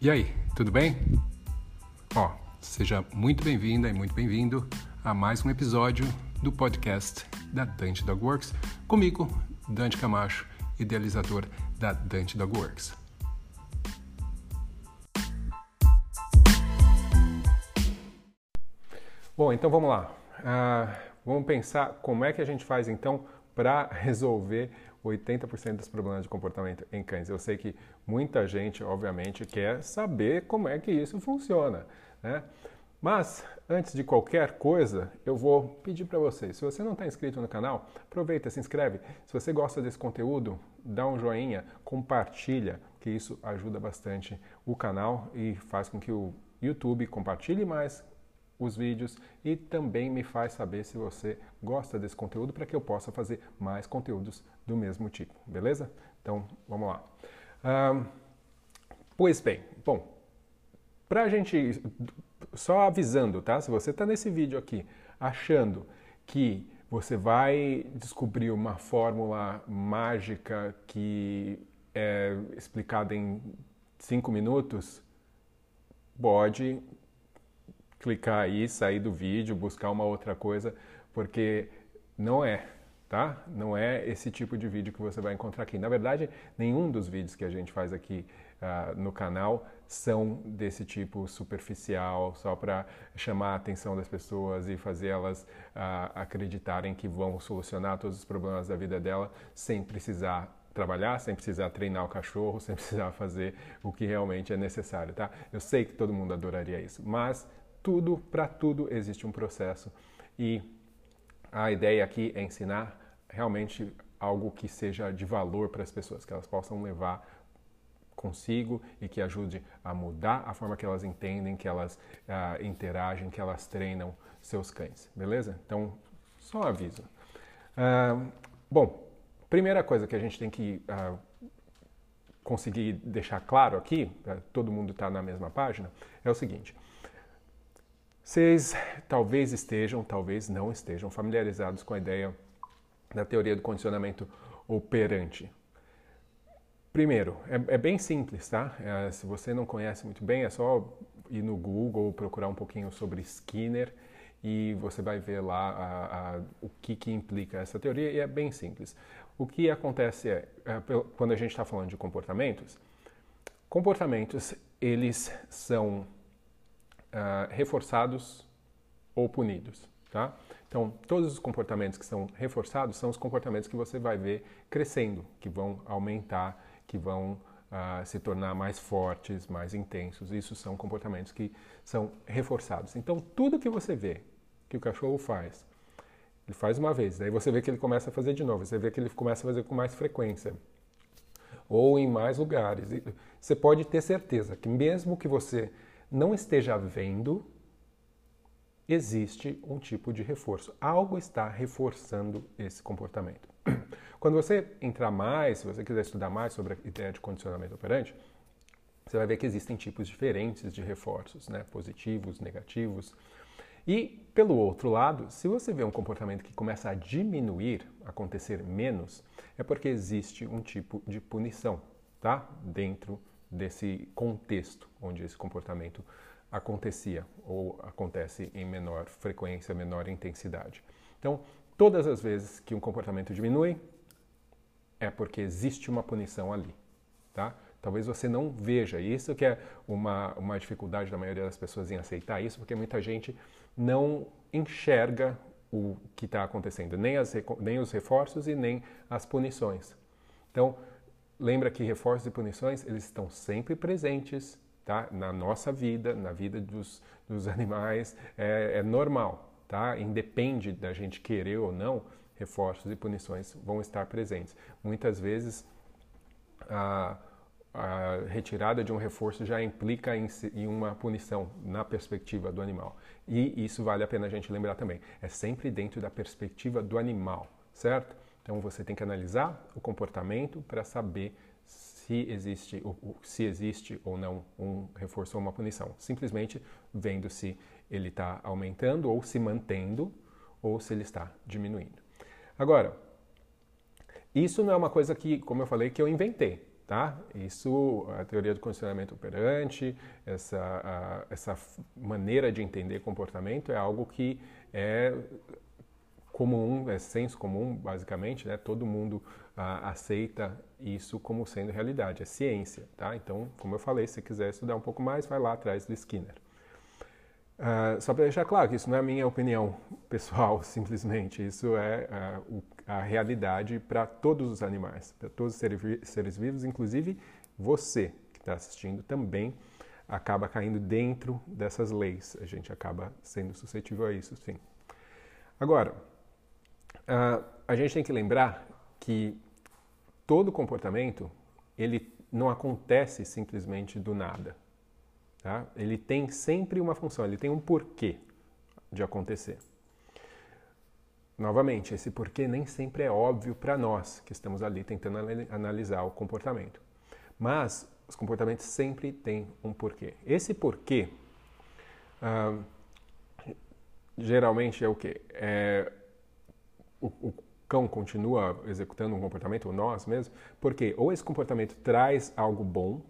E aí, tudo bem? Ó, seja muito bem-vinda e muito bem-vindo a mais um episódio do podcast da Dante Dog Works, comigo, Dante Camacho, idealizador da Dante Dog Works. Bom, então vamos lá. Uh, vamos pensar como é que a gente faz então para resolver 80% dos problemas de comportamento em cães. Eu sei que muita gente, obviamente, quer saber como é que isso funciona, né? Mas, antes de qualquer coisa, eu vou pedir para vocês, se você não está inscrito no canal, aproveita, se inscreve. Se você gosta desse conteúdo, dá um joinha, compartilha, que isso ajuda bastante o canal e faz com que o YouTube compartilhe mais os vídeos e também me faz saber se você gosta desse conteúdo para que eu possa fazer mais conteúdos do mesmo tipo, beleza? Então, vamos lá. Pois bem, bom, para a gente, só avisando, tá? Se você está nesse vídeo aqui achando que você vai descobrir uma fórmula mágica que é explicada em cinco minutos, pode clicar aí, sair do vídeo, buscar uma outra coisa, porque não é, tá? Não é esse tipo de vídeo que você vai encontrar aqui. Na verdade, nenhum dos vídeos que a gente faz aqui uh, no canal são desse tipo superficial, só para chamar a atenção das pessoas e fazer elas uh, acreditarem que vão solucionar todos os problemas da vida dela sem precisar trabalhar, sem precisar treinar o cachorro, sem precisar fazer o que realmente é necessário, tá? Eu sei que todo mundo adoraria isso, mas tudo, para tudo existe um processo e a ideia aqui é ensinar realmente algo que seja de valor para as pessoas, que elas possam levar consigo e que ajude a mudar a forma que elas entendem, que elas uh, interagem, que elas treinam seus cães, beleza? Então, só aviso. Uh, bom, primeira coisa que a gente tem que uh, conseguir deixar claro aqui, todo mundo está na mesma página, é o seguinte: vocês talvez estejam, talvez não estejam familiarizados com a ideia da teoria do condicionamento operante. Primeiro, é, é bem simples, tá? É, se você não conhece muito bem, é só ir no Google, procurar um pouquinho sobre Skinner e você vai ver lá a, a, o que, que implica essa teoria e é bem simples. O que acontece é, é quando a gente está falando de comportamentos, comportamentos eles são uh, reforçados ou punidos. Tá? Então, todos os comportamentos que são reforçados são os comportamentos que você vai ver crescendo, que vão aumentar, que vão uh, se tornar mais fortes, mais intensos. Isso são comportamentos que são reforçados. Então, tudo que você vê que o cachorro faz, ele faz uma vez, daí você vê que ele começa a fazer de novo, você vê que ele começa a fazer com mais frequência ou em mais lugares. Você pode ter certeza que mesmo que você não esteja vendo, existe um tipo de reforço. Algo está reforçando esse comportamento. Quando você entrar mais, se você quiser estudar mais sobre a ideia de condicionamento operante, você vai ver que existem tipos diferentes de reforços, né? positivos, negativos. E, pelo outro lado, se você vê um comportamento que começa a diminuir, acontecer menos, é porque existe um tipo de punição tá? dentro desse contexto onde esse comportamento acontecia ou acontece em menor frequência, menor intensidade. Então, todas as vezes que um comportamento diminui, é porque existe uma punição ali, tá? Talvez você não veja isso, que é uma, uma dificuldade da maioria das pessoas em aceitar isso, porque muita gente não enxerga o que está acontecendo, nem, as, nem os reforços e nem as punições. Então, lembra que reforços e punições, eles estão sempre presentes tá? na nossa vida, na vida dos, dos animais, é, é normal, tá? Independe da gente querer ou não, reforços e punições vão estar presentes. Muitas vezes, a, a retirada de um reforço já implica em, em, uma punição na perspectiva do animal. E isso vale a pena a gente lembrar também. É sempre dentro da perspectiva do animal, certo? Então você tem que analisar o comportamento para saber se existe, se existe ou não um reforço ou uma punição. Simplesmente vendo se ele está aumentando ou se mantendo ou se ele está diminuindo. Agora, isso não é uma coisa que, como eu falei, que eu inventei. tá? Isso, a teoria do condicionamento operante, essa, a, essa maneira de entender comportamento é algo que é comum, é senso comum, basicamente, né? Todo mundo ah, aceita isso como sendo realidade, é ciência, tá? Então, como eu falei, se quiser estudar um pouco mais, vai lá atrás do Skinner. Uh, só para deixar claro que isso não é a minha opinião pessoal, simplesmente. Isso é uh, o, a realidade para todos os animais, para todos os seres, seres vivos, inclusive você que está assistindo também acaba caindo dentro dessas leis. A gente acaba sendo suscetível a isso, sim. Agora, uh, a gente tem que lembrar que todo comportamento ele não acontece simplesmente do nada. Tá? Ele tem sempre uma função, ele tem um porquê de acontecer. Novamente, esse porquê nem sempre é óbvio para nós que estamos ali tentando analisar o comportamento. Mas os comportamentos sempre têm um porquê. Esse porquê ah, geralmente é o quê? É, o, o cão continua executando um comportamento, ou nós mesmos, porque ou esse comportamento traz algo bom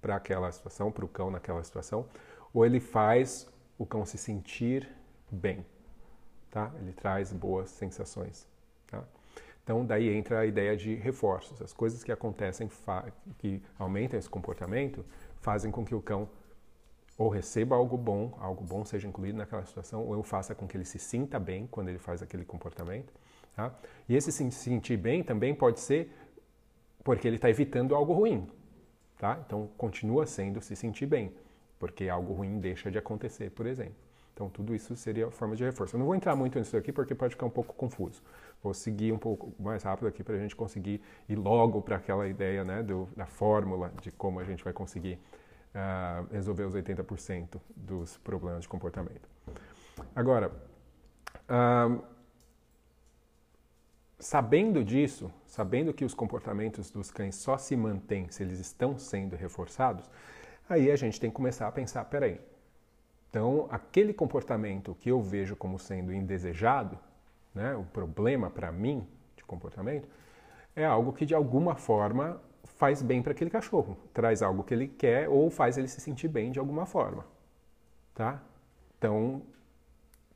para aquela situação, para o cão naquela situação, ou ele faz o cão se sentir bem, tá? Ele traz boas sensações, tá? Então daí entra a ideia de reforços, as coisas que acontecem que aumentam esse comportamento fazem com que o cão ou receba algo bom, algo bom seja incluído naquela situação, ou eu faça com que ele se sinta bem quando ele faz aquele comportamento. Tá? E esse se sentir bem também pode ser porque ele está evitando algo ruim. Tá? Então, continua sendo se sentir bem, porque algo ruim deixa de acontecer, por exemplo. Então, tudo isso seria forma de reforço. Eu não vou entrar muito nisso aqui porque pode ficar um pouco confuso. Vou seguir um pouco mais rápido aqui para a gente conseguir ir logo para aquela ideia né, do, da fórmula de como a gente vai conseguir uh, resolver os 80% dos problemas de comportamento. Agora, uh, sabendo disso, sabendo que os comportamentos dos cães só se mantêm se eles estão sendo reforçados, aí a gente tem que começar a pensar, peraí, então aquele comportamento que eu vejo como sendo indesejado, né, o problema para mim de comportamento, é algo que de alguma forma faz bem para aquele cachorro, traz algo que ele quer ou faz ele se sentir bem de alguma forma, tá? Então,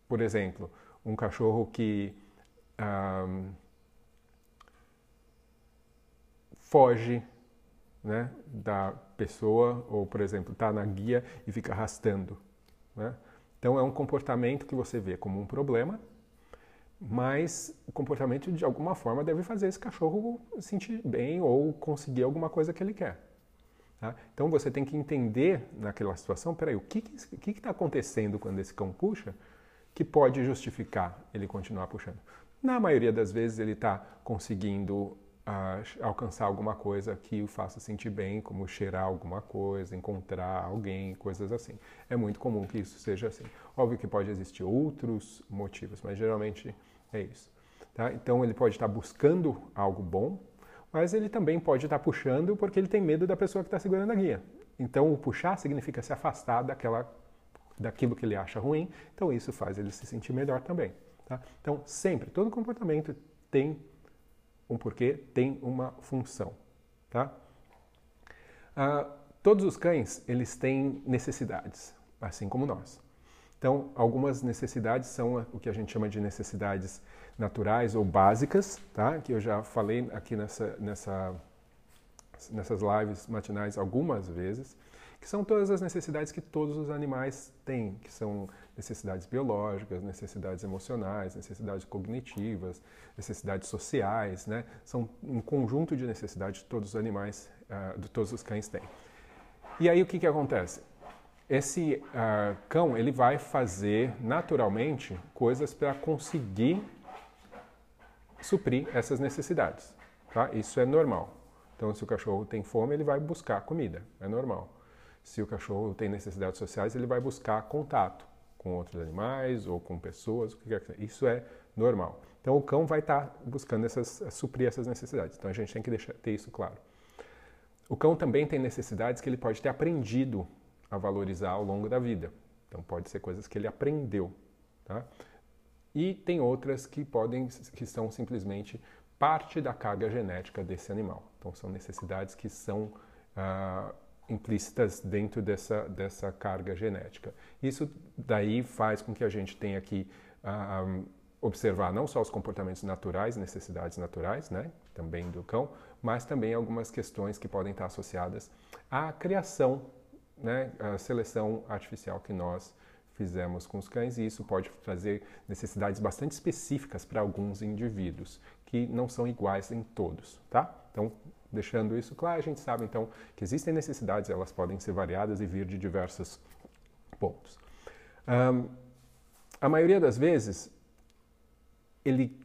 por exemplo, um cachorro que um, foge né, da pessoa, ou, por exemplo, está na guia e fica arrastando. Né? Então, é um comportamento que você vê como um problema, mas o comportamento, de alguma forma, deve fazer esse cachorro sentir bem ou conseguir alguma coisa que ele quer. Tá? Então, você tem que entender naquela situação, peraí, o que está acontecendo quando esse cão puxa que pode justificar ele continuar puxando? Na maioria das vezes, ele está conseguindo a alcançar alguma coisa que o faça sentir bem, como cheirar alguma coisa, encontrar alguém, coisas assim. É muito comum que isso seja assim. Óbvio que pode existir outros motivos, mas geralmente é isso. Tá? Então ele pode estar buscando algo bom, mas ele também pode estar puxando porque ele tem medo da pessoa que está segurando a guia. Então o puxar significa se afastar daquela, daquilo que ele acha ruim. Então isso faz ele se sentir melhor também. Tá? Então sempre, todo comportamento tem um porquê, tem uma função, tá? Ah, todos os cães, eles têm necessidades, assim como nós. Então, algumas necessidades são o que a gente chama de necessidades naturais ou básicas, tá? Que eu já falei aqui nessa, nessa, nessas lives matinais algumas vezes que são todas as necessidades que todos os animais têm, que são necessidades biológicas, necessidades emocionais, necessidades cognitivas, necessidades sociais, né? São um conjunto de necessidades que todos os animais, uh, de todos os cães têm. E aí o que, que acontece? Esse uh, cão ele vai fazer naturalmente coisas para conseguir suprir essas necessidades. Tá? Isso é normal. Então, se o cachorro tem fome, ele vai buscar comida. É normal. Se o cachorro tem necessidades sociais, ele vai buscar contato com outros animais ou com pessoas, o que quer que seja. Isso é normal. Então o cão vai estar buscando essas, suprir essas necessidades. Então a gente tem que deixar, ter isso claro. O cão também tem necessidades que ele pode ter aprendido a valorizar ao longo da vida. Então pode ser coisas que ele aprendeu, tá? E tem outras que podem que são simplesmente parte da carga genética desse animal. Então, são necessidades que são uh, implícitas dentro dessa, dessa carga genética. Isso daí faz com que a gente tenha que uh, um, observar não só os comportamentos naturais, necessidades naturais, né, também do cão, mas também algumas questões que podem estar associadas à criação, né, à seleção artificial que nós fizemos com os cães, e isso pode trazer necessidades bastante específicas para alguns indivíduos, que não são iguais em todos, tá? Então, deixando isso claro, a gente sabe então que existem necessidades, elas podem ser variadas e vir de diversos pontos. Um, a maioria das vezes, ele,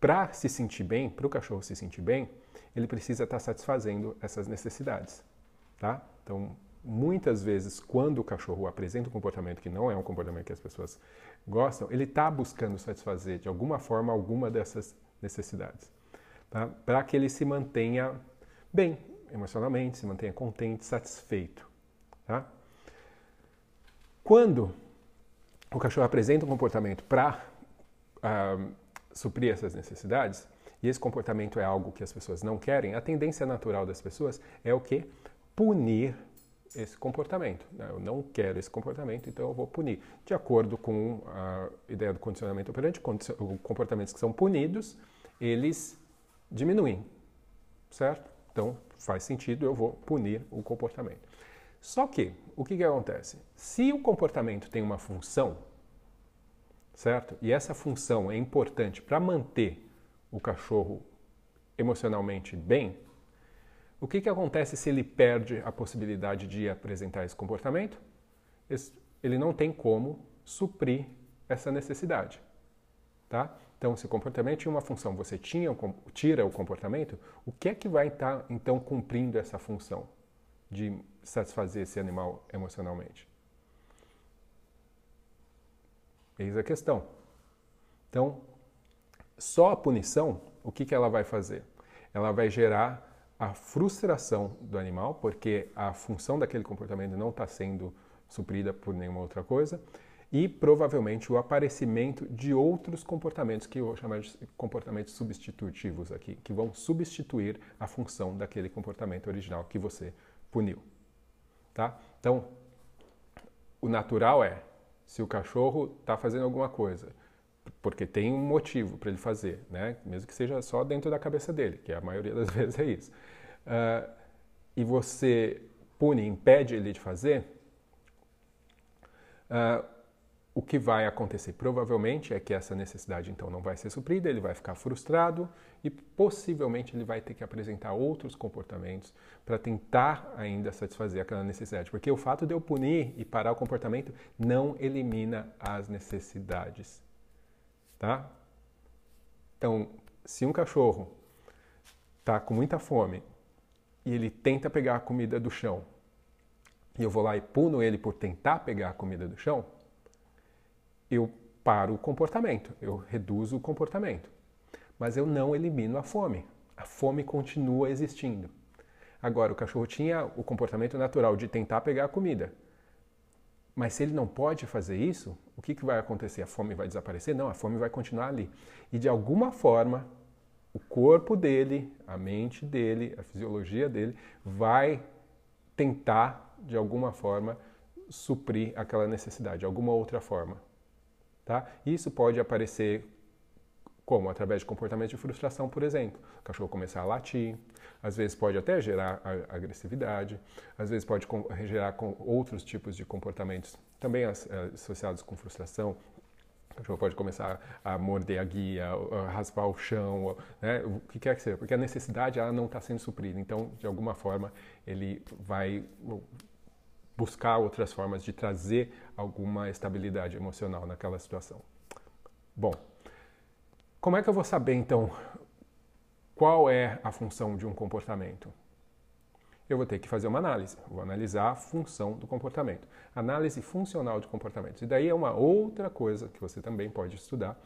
para se sentir bem, para o cachorro se sentir bem, ele precisa estar satisfazendo essas necessidades, tá? Então, muitas vezes, quando o cachorro apresenta um comportamento que não é um comportamento que as pessoas gostam, ele está buscando satisfazer de alguma forma alguma dessas necessidades, tá? para que ele se mantenha bem emocionalmente, se mantenha contente, satisfeito. Tá? Quando o cachorro apresenta um comportamento para uh, suprir essas necessidades, e esse comportamento é algo que as pessoas não querem, a tendência natural das pessoas é o que? Punir esse comportamento. Né? Eu não quero esse comportamento, então eu vou punir. De acordo com a ideia do condicionamento operante, comportamentos que são punidos, eles diminuem, certo? Então faz sentido, eu vou punir o comportamento. Só que, o que, que acontece? Se o comportamento tem uma função, certo? E essa função é importante para manter o cachorro emocionalmente bem, o que, que acontece se ele perde a possibilidade de apresentar esse comportamento? Ele não tem como suprir essa necessidade. Tá? Então, se o comportamento tinha uma função, você tinha, tira o comportamento, o que é que vai estar, então, cumprindo essa função de satisfazer esse animal emocionalmente? Eis a questão. Então, só a punição, o que, que ela vai fazer? Ela vai gerar a frustração do animal, porque a função daquele comportamento não está sendo suprida por nenhuma outra coisa, e provavelmente o aparecimento de outros comportamentos que eu vou chamar de comportamentos substitutivos aqui, que vão substituir a função daquele comportamento original que você puniu. Tá? Então, o natural é, se o cachorro está fazendo alguma coisa, porque tem um motivo para ele fazer, né? mesmo que seja só dentro da cabeça dele, que a maioria das vezes é isso. Uh, e você pune, impede ele de fazer, uh, o que vai acontecer provavelmente é que essa necessidade então não vai ser suprida, ele vai ficar frustrado e possivelmente ele vai ter que apresentar outros comportamentos para tentar ainda satisfazer aquela necessidade, porque o fato de eu punir e parar o comportamento não elimina as necessidades tá? Então, se um cachorro está com muita fome e ele tenta pegar a comida do chão e eu vou lá e puno ele por tentar pegar a comida do chão, eu paro o comportamento, eu reduzo o comportamento. Mas eu não elimino a fome. A fome continua existindo. Agora, o cachorro tinha o comportamento natural de tentar pegar a comida. Mas se ele não pode fazer isso, o que, que vai acontecer? A fome vai desaparecer? Não, a fome vai continuar ali. E de alguma forma, o corpo dele, a mente dele, a fisiologia dele vai tentar, de alguma forma, suprir aquela necessidade, de alguma outra forma. Tá? Isso pode aparecer como? Através de comportamento de frustração, por exemplo. O cachorro começar a latir, às vezes pode até gerar agressividade, às vezes pode gerar com outros tipos de comportamentos também eh, associados com frustração. O cachorro pode começar a morder a guia, a raspar o chão, né? o que quer que seja, porque a necessidade ela não está sendo suprida. Então, de alguma forma, ele vai buscar outras formas de trazer alguma estabilidade emocional naquela situação. Bom, como é que eu vou saber então qual é a função de um comportamento? Eu vou ter que fazer uma análise, vou analisar a função do comportamento. Análise funcional de comportamentos. E daí é uma outra coisa que você também pode estudar.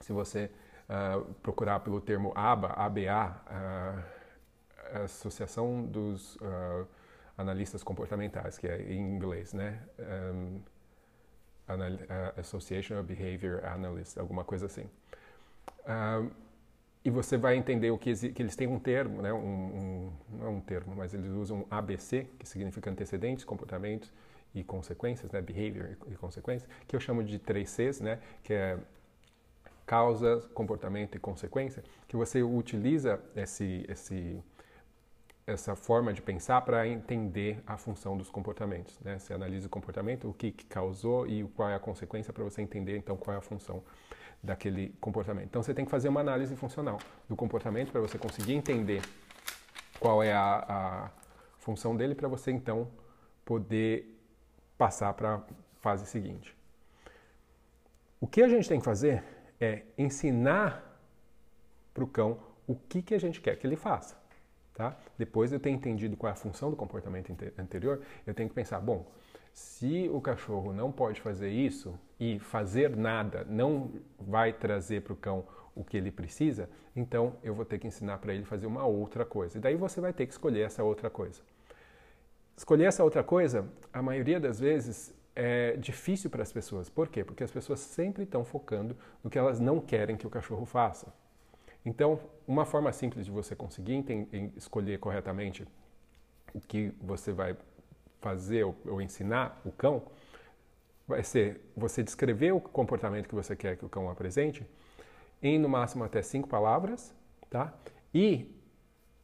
Se você uh, procurar pelo termo ABA, ABA, uh, Associação dos uh, Analistas Comportamentais, que é em inglês, né? Um, Association of Behavior Analysts, alguma coisa assim. Uh, e você vai entender o que, que eles têm um termo, né? Um, um, não é um termo, mas eles usam ABC, que significa antecedentes, comportamentos e consequências, né? Behavior e consequências, que eu chamo de 3 Cs, né? Que é causa, comportamento e consequência, que você utiliza esse, esse, essa forma de pensar para entender a função dos comportamentos. Né? Você analisa o comportamento, o que, que causou e qual é a consequência para você entender então qual é a função daquele comportamento. Então você tem que fazer uma análise funcional do comportamento para você conseguir entender qual é a, a função dele para você então poder passar para a fase seguinte. O que a gente tem que fazer é ensinar para o cão o que, que a gente quer que ele faça. Tá? Depois de eu ter entendido qual é a função do comportamento anterior, eu tenho que pensar, bom, se o cachorro não pode fazer isso e fazer nada não vai trazer para o cão o que ele precisa, então eu vou ter que ensinar para ele fazer uma outra coisa. E daí você vai ter que escolher essa outra coisa. Escolher essa outra coisa, a maioria das vezes, é difícil para as pessoas. Por quê? Porque as pessoas sempre estão focando no que elas não querem que o cachorro faça. Então, uma forma simples de você conseguir escolher corretamente o que você vai fazer ou, ou ensinar o cão vai ser você descrever o comportamento que você quer que o cão apresente em no máximo até cinco palavras, tá? E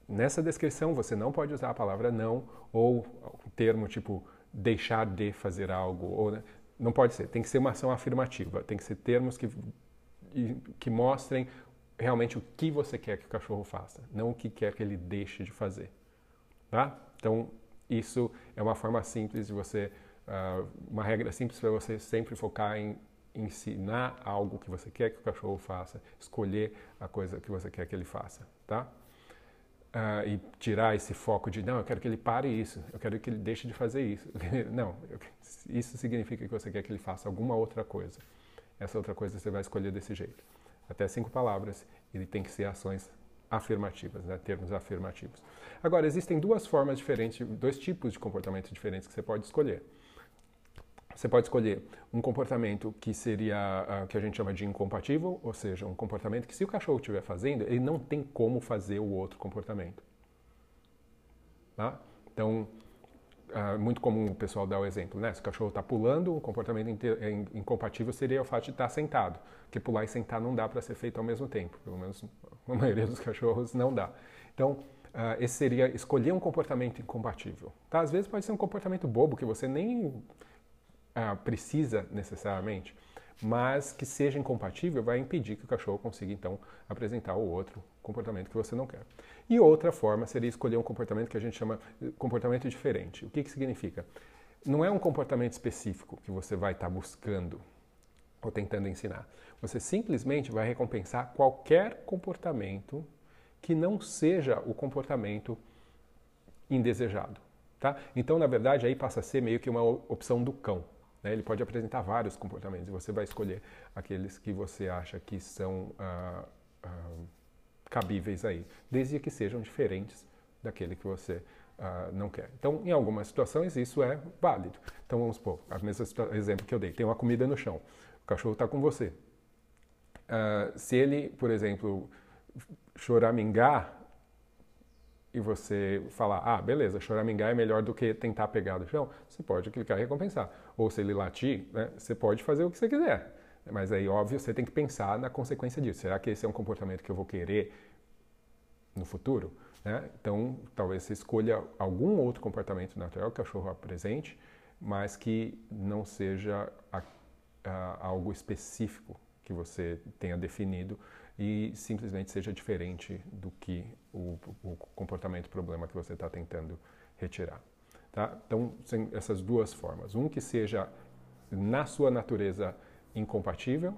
nessa descrição você não pode usar a palavra não ou o termo tipo deixar de fazer algo ou né? não pode ser. Tem que ser uma ação afirmativa. Tem que ser termos que que mostrem realmente o que você quer que o cachorro faça, não o que quer que ele deixe de fazer, tá? Então isso é uma forma simples de você, uh, uma regra simples para você sempre focar em ensinar algo que você quer que o cachorro faça, escolher a coisa que você quer que ele faça, tá? Uh, e tirar esse foco de não, eu quero que ele pare isso, eu quero que ele deixe de fazer isso. não, eu, isso significa que você quer que ele faça alguma outra coisa. Essa outra coisa você vai escolher desse jeito. Até cinco palavras, ele tem que ser ações afirmativas, né? termos afirmativos. Agora, existem duas formas diferentes, dois tipos de comportamento diferentes que você pode escolher. Você pode escolher um comportamento que seria uh, que a gente chama de incompatível, ou seja, um comportamento que se o cachorro estiver fazendo, ele não tem como fazer o outro comportamento. Tá? Então, é muito comum o pessoal dar o exemplo, né? Se o cachorro está pulando, o comportamento incompatível seria o fato de estar tá sentado, porque pular e sentar não dá para ser feito ao mesmo tempo, pelo menos a maioria dos cachorros não dá. Então, uh, esse seria escolher um comportamento incompatível. Tá? Às vezes pode ser um comportamento bobo que você nem uh, precisa necessariamente, mas que seja incompatível vai impedir que o cachorro consiga então apresentar o outro comportamento que você não quer. E outra forma seria escolher um comportamento que a gente chama de comportamento diferente. O que, que significa? Não é um comportamento específico que você vai estar tá buscando ou tentando ensinar. Você simplesmente vai recompensar qualquer comportamento que não seja o comportamento indesejado. Tá? Então, na verdade, aí passa a ser meio que uma opção do cão. Né? Ele pode apresentar vários comportamentos e você vai escolher aqueles que você acha que são ah, ah, cabíveis aí, desde que sejam diferentes daquele que você ah, não quer. Então, em algumas situações, isso é válido. Então, vamos supor, o mesmo exemplo que eu dei: tem uma comida no chão, o cachorro está com você. se ele, por exemplo, choramingar e você falar, ah, beleza, choramingar é melhor do que tentar pegar do chão, você pode clicar e recompensar. Ou se ele latir, né, você pode fazer o que você quiser. Mas aí, óbvio, você tem que pensar na consequência disso. Será que esse é um comportamento que eu vou querer no futuro? Né? Então, talvez você escolha algum outro comportamento natural que o cachorro apresente, mas que não seja a, a, algo específico que você tenha definido e simplesmente seja diferente do que o, o comportamento problema que você está tentando retirar. Tá? Então, essas duas formas. Um que seja na sua natureza incompatível,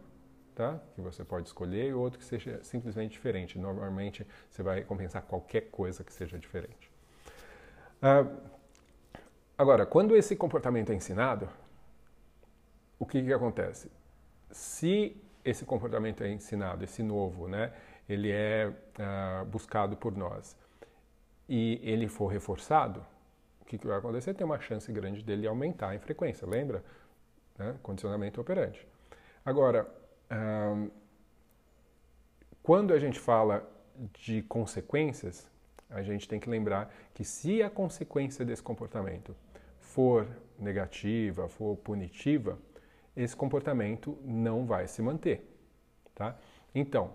tá? que você pode escolher, e outro que seja simplesmente diferente. Normalmente, você vai compensar qualquer coisa que seja diferente. Uh, agora, quando esse comportamento é ensinado, o que, que acontece? Se esse comportamento é ensinado, esse novo, né? Ele é uh, buscado por nós e ele for reforçado, o que, que, vai acontecer? Tem uma chance grande dele aumentar em frequência, lembra? Né? Condicionamento operante. Agora, uh, quando a gente fala de consequências, a gente tem que lembrar que se a consequência desse comportamento for negativa, for punitiva, esse comportamento não vai se manter. Tá? Então,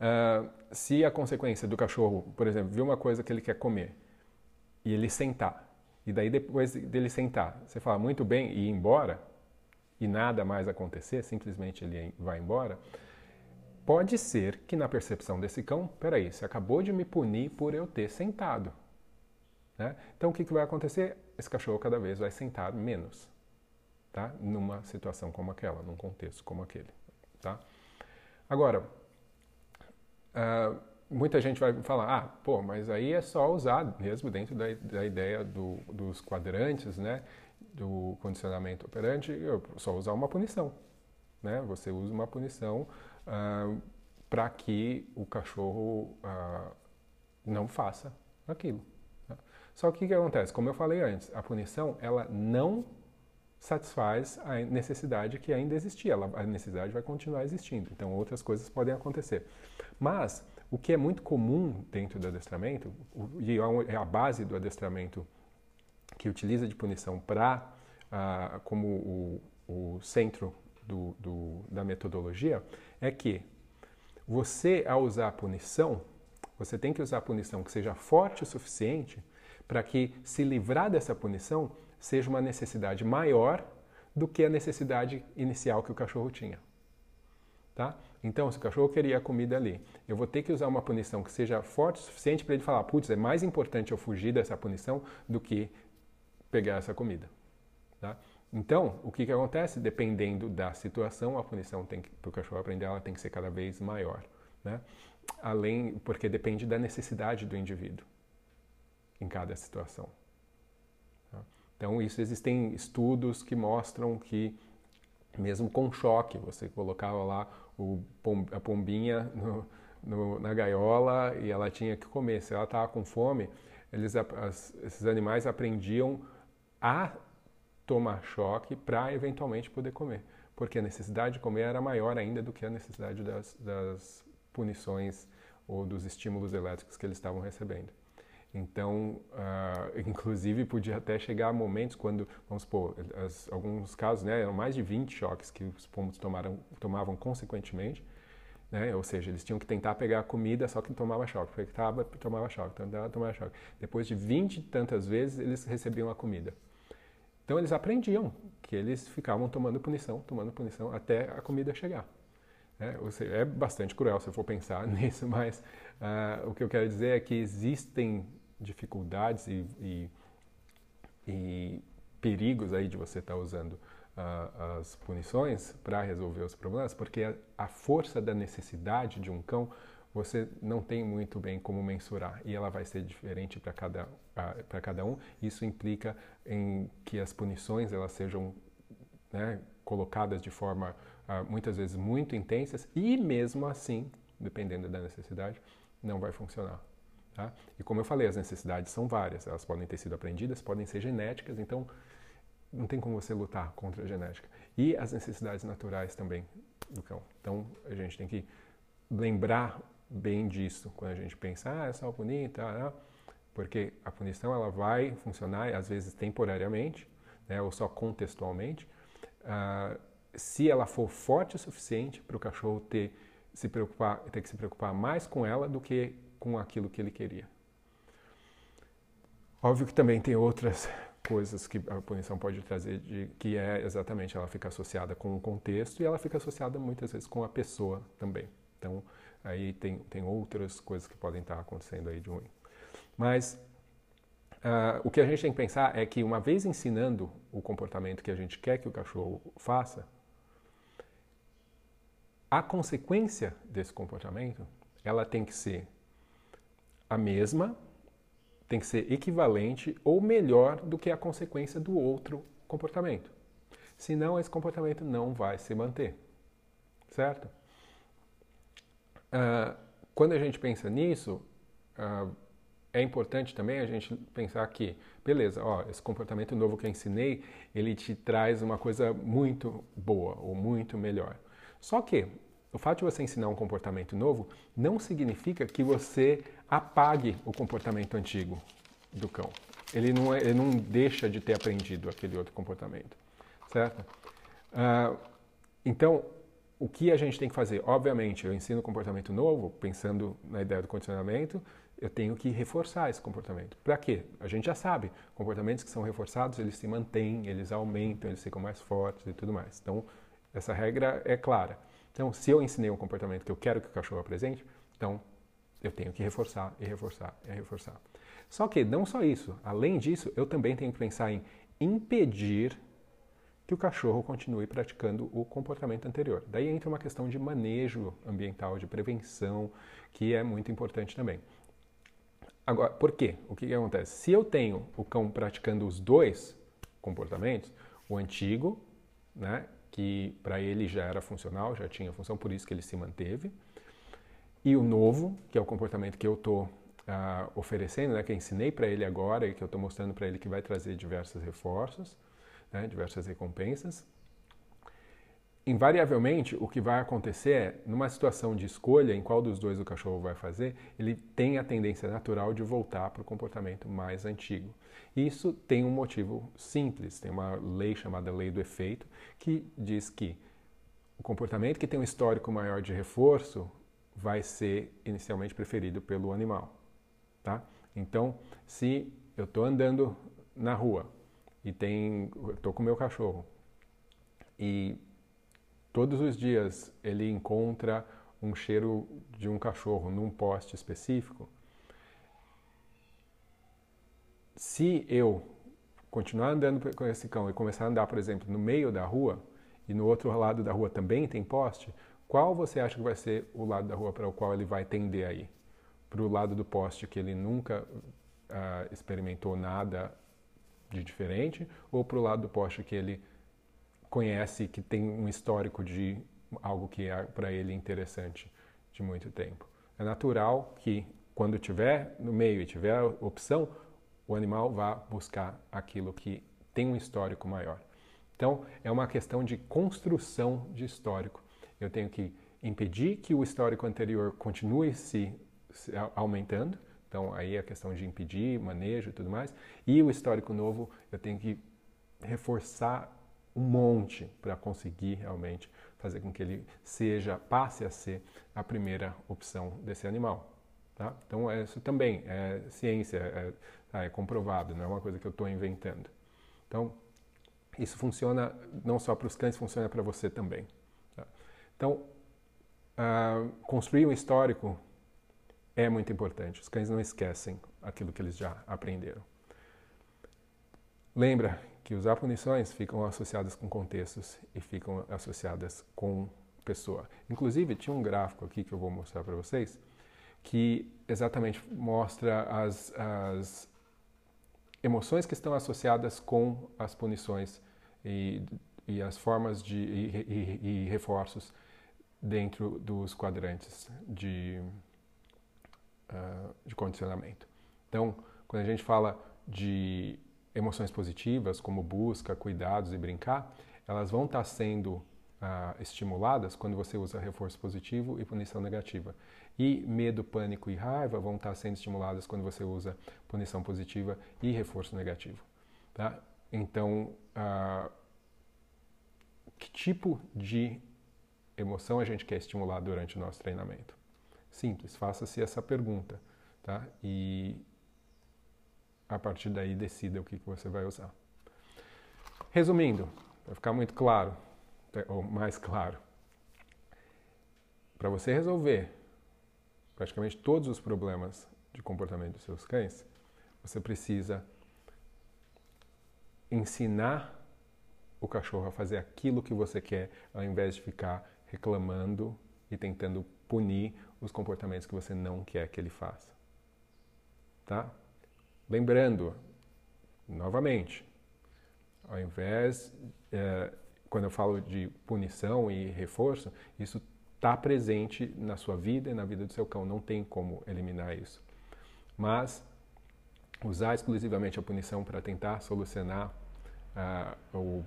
uh, se a consequência do cachorro, por exemplo, viu uma coisa que ele quer comer e ele sentar, e daí depois dele sentar, você fala muito bem e ir embora, e nada mais acontecer, simplesmente ele vai embora, pode ser que na percepção desse cão, peraí, você acabou de me punir por eu ter sentado. Né? Então o que, que vai acontecer? Esse cachorro cada vez vai sentar menos, tá? Numa situação como aquela, num contexto como aquele, tá? Agora, uh, muita gente vai falar, ah, pô, mas aí é só usar mesmo dentro da, da ideia do, dos quadrantes, né? Do condicionamento operante, eu só usar uma punição, né? Você usa uma punição uh, ah, para que o cachorro uh, não faça aquilo. Só que o que, acontece? Como eu falei antes, a punição ela não satisfaz a necessidade que ainda existia. Ela, a necessidade vai continuar existindo. Então outras coisas podem acontecer. Mas o que é muito comum dentro do adestramento, e é, é a base do adestramento que utiliza de punição para ah, como o, o centro do, do, da metodologia, é que você, ao usar a punição, você tem que usar a punição que seja forte o suficiente para que se livrar dessa punição seja uma necessidade maior do que a necessidade inicial que o cachorro tinha. Tá? Então, se o cachorro queria a comida ali, eu vou ter que usar uma punição que seja forte o suficiente para ele falar: putz, é mais importante eu fugir dessa punição do que pegar essa comida. Tá? Então, o que, que acontece? Dependendo da situação, a punição para o cachorro aprender, ela tem que ser cada vez maior. Né? Além, porque depende da necessidade do indivíduo em cada situação. Então, isso existem estudos que mostram que, mesmo com choque, você colocava lá o, a pombinha no, no, na gaiola e ela tinha que comer. Se ela estava com fome, eles, as, esses animais aprendiam a tomar choque para eventualmente poder comer, porque a necessidade de comer era maior ainda do que a necessidade das, das punições ou dos estímulos elétricos que eles estavam recebendo. Então, uh, inclusive, podia até chegar a momentos quando, vamos supor, as, alguns casos, né, eram mais de 20 choques que os pombos tomaram, tomavam consequentemente, né, ou seja, eles tinham que tentar pegar a comida, só que tomava choque, tentava, tomava choque, tentava, tomava choque. Depois de 20 e tantas vezes, eles recebiam a comida. Então, eles aprendiam que eles ficavam tomando punição, tomando punição, até a comida chegar. É, seja, é bastante cruel se eu for pensar nisso, mas uh, o que eu quero dizer é que existem dificuldades e, e, e perigos aí de você estar tá usando uh, as punições para resolver os problemas, porque a, a, força da necessidade de um cão você não tem muito bem como mensurar e ela vai ser diferente para cada uh, para cada um. Isso implica em que as punições elas sejam né, colocadas de forma uh, muitas vezes muito intensas e mesmo assim, dependendo da necessidade, não vai funcionar. Tá? E como eu falei, as necessidades são várias, elas podem ter sido aprendidas, podem ser genéticas, então não tem como você lutar contra a genética. E as necessidades naturais também do cão. Então a gente tem que lembrar bem disso quando a gente pensa, ah, é só punir, tá, tá, porque a punição ela vai funcionar às vezes temporariamente, né, ou só contextualmente, uh, se ela for forte o suficiente para o cachorro ter se preocupar, ter que se preocupar mais com ela do que com aquilo que ele queria. Óbvio que também tem outras coisas que a punição pode trazer, de, que é exatamente ela fica associada com o contexto e ela fica associada muitas vezes com a pessoa também. Então, aí tem, tem outras coisas que podem estar acontecendo aí de ruim. Mas uh, o que a gente tem que pensar é que uma vez ensinando o comportamento que a gente quer que o cachorro faça, a consequência desse comportamento, ela tem que ser a mesma, tem que ser equivalente ou melhor do que a consequência do outro comportamento. Senão, esse comportamento não vai se manter. Certo? Uh, quando a gente pensa nisso, uh, é importante também a gente pensar que, beleza, ó, esse comportamento novo que eu ensinei, ele te traz uma coisa muito boa ou muito melhor. Só que o fato de você ensinar um comportamento novo não significa que você apague o comportamento antigo do cão. Ele não, é, ele não deixa de ter aprendido aquele outro comportamento, certo? Uh, então, o que a gente tem que fazer? Obviamente, eu ensino comportamento novo, pensando na ideia do condicionamento, eu tenho que reforçar esse comportamento. Para quê? A gente já sabe, comportamentos que são reforçados, eles se mantêm, eles aumentam, eles ficam mais fortes e tudo mais. Então, essa regra é clara. Então, se eu ensinei um comportamento que eu quero que o cachorro apresente, então eu tenho que reforçar e reforçar e reforçar. Só que não só isso, além disso, eu também tenho que pensar em impedir que o cachorro continue praticando o comportamento anterior. Daí entra uma questão de manejo ambiental, de prevenção, que é muito importante também. Agora, por quê? O que, que acontece? Se eu tenho o cão praticando os dois comportamentos, o antigo, né, que para ele já era funcional, já tinha função, por isso que ele se manteve, e o novo, que é o comportamento que eu estou uh, oferecendo, né, que eu ensinei para ele agora e que eu estou mostrando para ele que vai trazer diversos reforços, né, diversas recompensas. Invariavelmente, o que vai acontecer é, numa situação de escolha em qual dos dois o cachorro vai fazer, ele tem a tendência natural de voltar para o comportamento mais antigo. Isso tem um motivo simples, tem uma lei chamada lei do efeito, que diz que o comportamento que tem um histórico maior de reforço vai ser inicialmente preferido pelo animal. Tá? Então, se eu estou andando na rua e tem, estou com meu cachorro e todos os dias ele encontra um cheiro de um cachorro num poste específico, se eu continuar andando com esse cão e começar a andar, por exemplo, no meio da rua e no outro lado da rua também tem poste, qual você acha que vai ser o lado da rua para o qual ele vai tender aí? para o lado do poste que ele nunca uh, experimentou nada de diferente, ou para o lado do poste que ele conhece, que tem um histórico de algo que é para ele interessante de muito tempo. É natural que quando tiver no meio e tiver opção, o animal vá buscar aquilo que tem um histórico maior. Então, é uma questão de construção de histórico. Eu tenho que impedir que o histórico anterior continue se aumentando. Então, aí a questão de impedir, manejo e tudo mais. E o histórico novo, eu tenho que reforçar um monte para conseguir realmente fazer com que ele seja, passe a ser a primeira opção desse animal. Tá? Então, isso também é ciência, é, tá, é comprovado, não é uma coisa que eu estou inventando. Então, isso funciona não só para os cães, funciona para você também. Então, uh, construir um histórico é muito importante. Os cães não esquecem aquilo que eles já aprenderam. Lembra que usar punições ficam associadas com contextos e ficam associadas com pessoa. Inclusive, tinha um gráfico aqui que eu vou mostrar para vocês que exatamente mostra as, as emoções que estão associadas com as punições e, e as formas de e, e, e reforços dentro dos quadrantes de uh, de condicionamento. Então, quando a gente fala de emoções positivas, como busca, cuidados e brincar, elas vão estar sendo uh, estimuladas quando você usa reforço positivo e punição negativa. E medo, pânico e raiva vão estar sendo estimuladas quando você usa punição positiva e reforço negativo. Tá? Então, uh, que tipo de emoção a gente quer estimular durante o nosso treinamento? Simples, faça-se essa pergunta, tá? E a partir daí decida o que, que você vai usar. Resumindo, para ficar muito claro, ou mais claro, para você resolver praticamente todos os problemas de comportamento dos seus cães, você precisa ensinar o cachorro a fazer aquilo que você quer, ao invés de ficar reclamando e tentando punir os comportamentos que você não quer que ele faça. Tá? Lembrando, novamente, ao invés, é, quando eu falo de punição e reforço, isso está presente na sua vida e na vida do seu cão, não tem como eliminar isso. Mas usar exclusivamente a punição para tentar solucionar uh, o,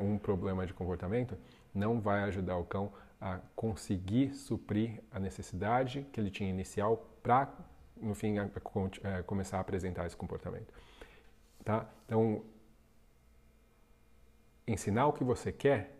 um problema de comportamento não vai ajudar o cão a conseguir suprir a necessidade que ele tinha inicial para, no fim, a, a, a, começar a apresentar esse comportamento. Tá? Então, ensinar o que você quer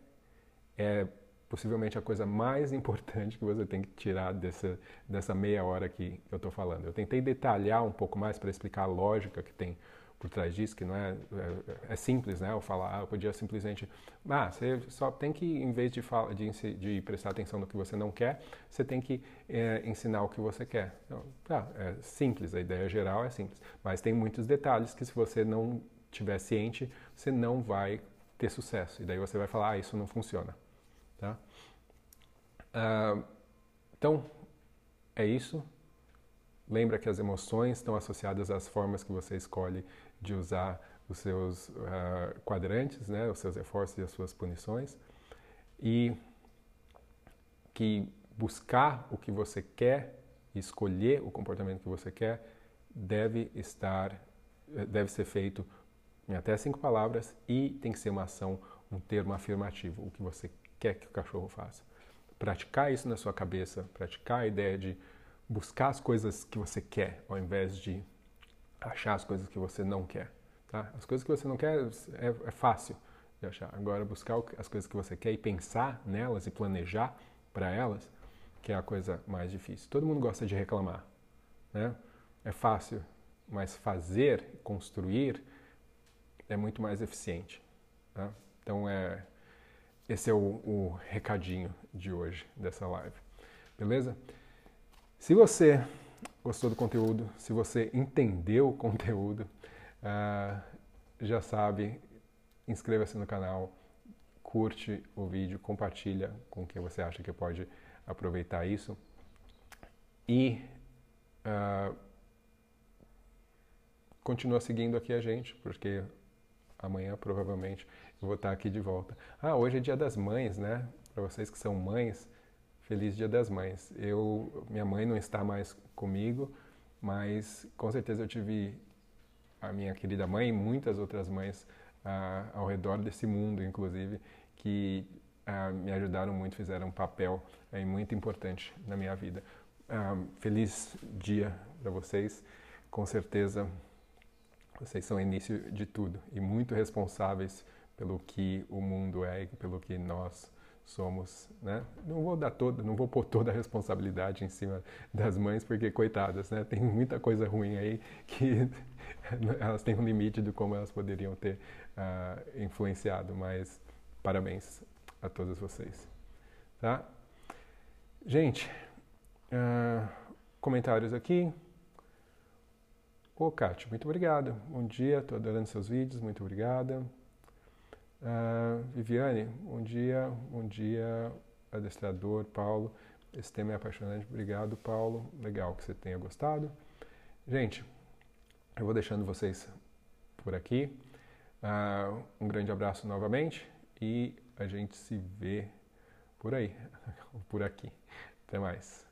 é possivelmente a coisa mais importante que você tem que tirar dessa, dessa meia hora que eu estou falando. Eu tentei detalhar um pouco mais para explicar a lógica que tem por trás disso, que não é, é, é, simples, né? Eu falar, ah, eu podia simplesmente, ah, você só tem que, em vez de, fala, de, de prestar atenção no que você não quer, você tem que é, ensinar o que você quer. Então, tá, é simples, a ideia geral é simples, mas tem muitos detalhes que se você não tiver ciente, você não vai ter sucesso. E daí você vai falar, ah, isso não funciona. Tá? Ah, então, é isso. Lembra que as emoções estão associadas às formas que você escolhe de usar os seus uh, quadrantes, né, os seus reforços e as suas punições, e que buscar o que você quer, escolher o comportamento que você quer, deve estar, eh, deve ser feito em até cinco palavras e tem que ser uma ação, um termo afirmativo, o que você quer que o cachorro faça. Praticar isso na sua cabeça, praticar a ideia de buscar as coisas que você quer, ao invés de achar as coisas que você não quer. Tá? As coisas que você não quer é, é fácil de achar. Agora, buscar as coisas que você quer e pensar nelas e planejar para elas, que é a coisa mais difícil. Todo mundo gosta de reclamar. Né? É fácil, mas fazer, construir, é muito mais eficiente. Tá? Então, é, esse é o, o recadinho de hoje dessa live. Beleza? Se você gostou do conteúdo, se você entendeu o conteúdo, uh, já sabe, inscreva-se no canal, curte o vídeo, compartilha com quem você acha que pode aproveitar isso e uh, continua seguindo aqui a gente, porque amanhã provavelmente eu vou estar aqui de volta. Ah, hoje é dia das mães, né? Para vocês que são mães, Feliz Dia das Mães. Eu, minha mãe não está mais comigo, mas com certeza eu tive a minha querida mãe e muitas outras mães ah, ao redor desse mundo, inclusive, que ah, me ajudaram muito, fizeram um papel eh, muito importante na minha vida. Ah, feliz dia para vocês. Com certeza vocês são o início de tudo e muito responsáveis pelo que o mundo é e pelo que nós somos, né? Não vou dar toda, não vou pôr toda a responsabilidade em cima das mães, porque coitadas, né? Tem muita coisa ruim aí que elas têm um limite de como elas poderiam ter uh, influenciado, mas parabéns a todas vocês, tá? Gente, uh, comentários aqui. Ô, Kátia, muito obrigado. Bom dia, estou adorando seus vídeos, muito obrigada. Uh, Viviane, bom dia, bom dia, adestrador Paulo. Esse tema é apaixonante. Obrigado, Paulo. Legal que você tenha gostado. Gente, eu vou deixando vocês por aqui. Uh, um grande abraço novamente e a gente se vê por aí, por aqui. Até mais.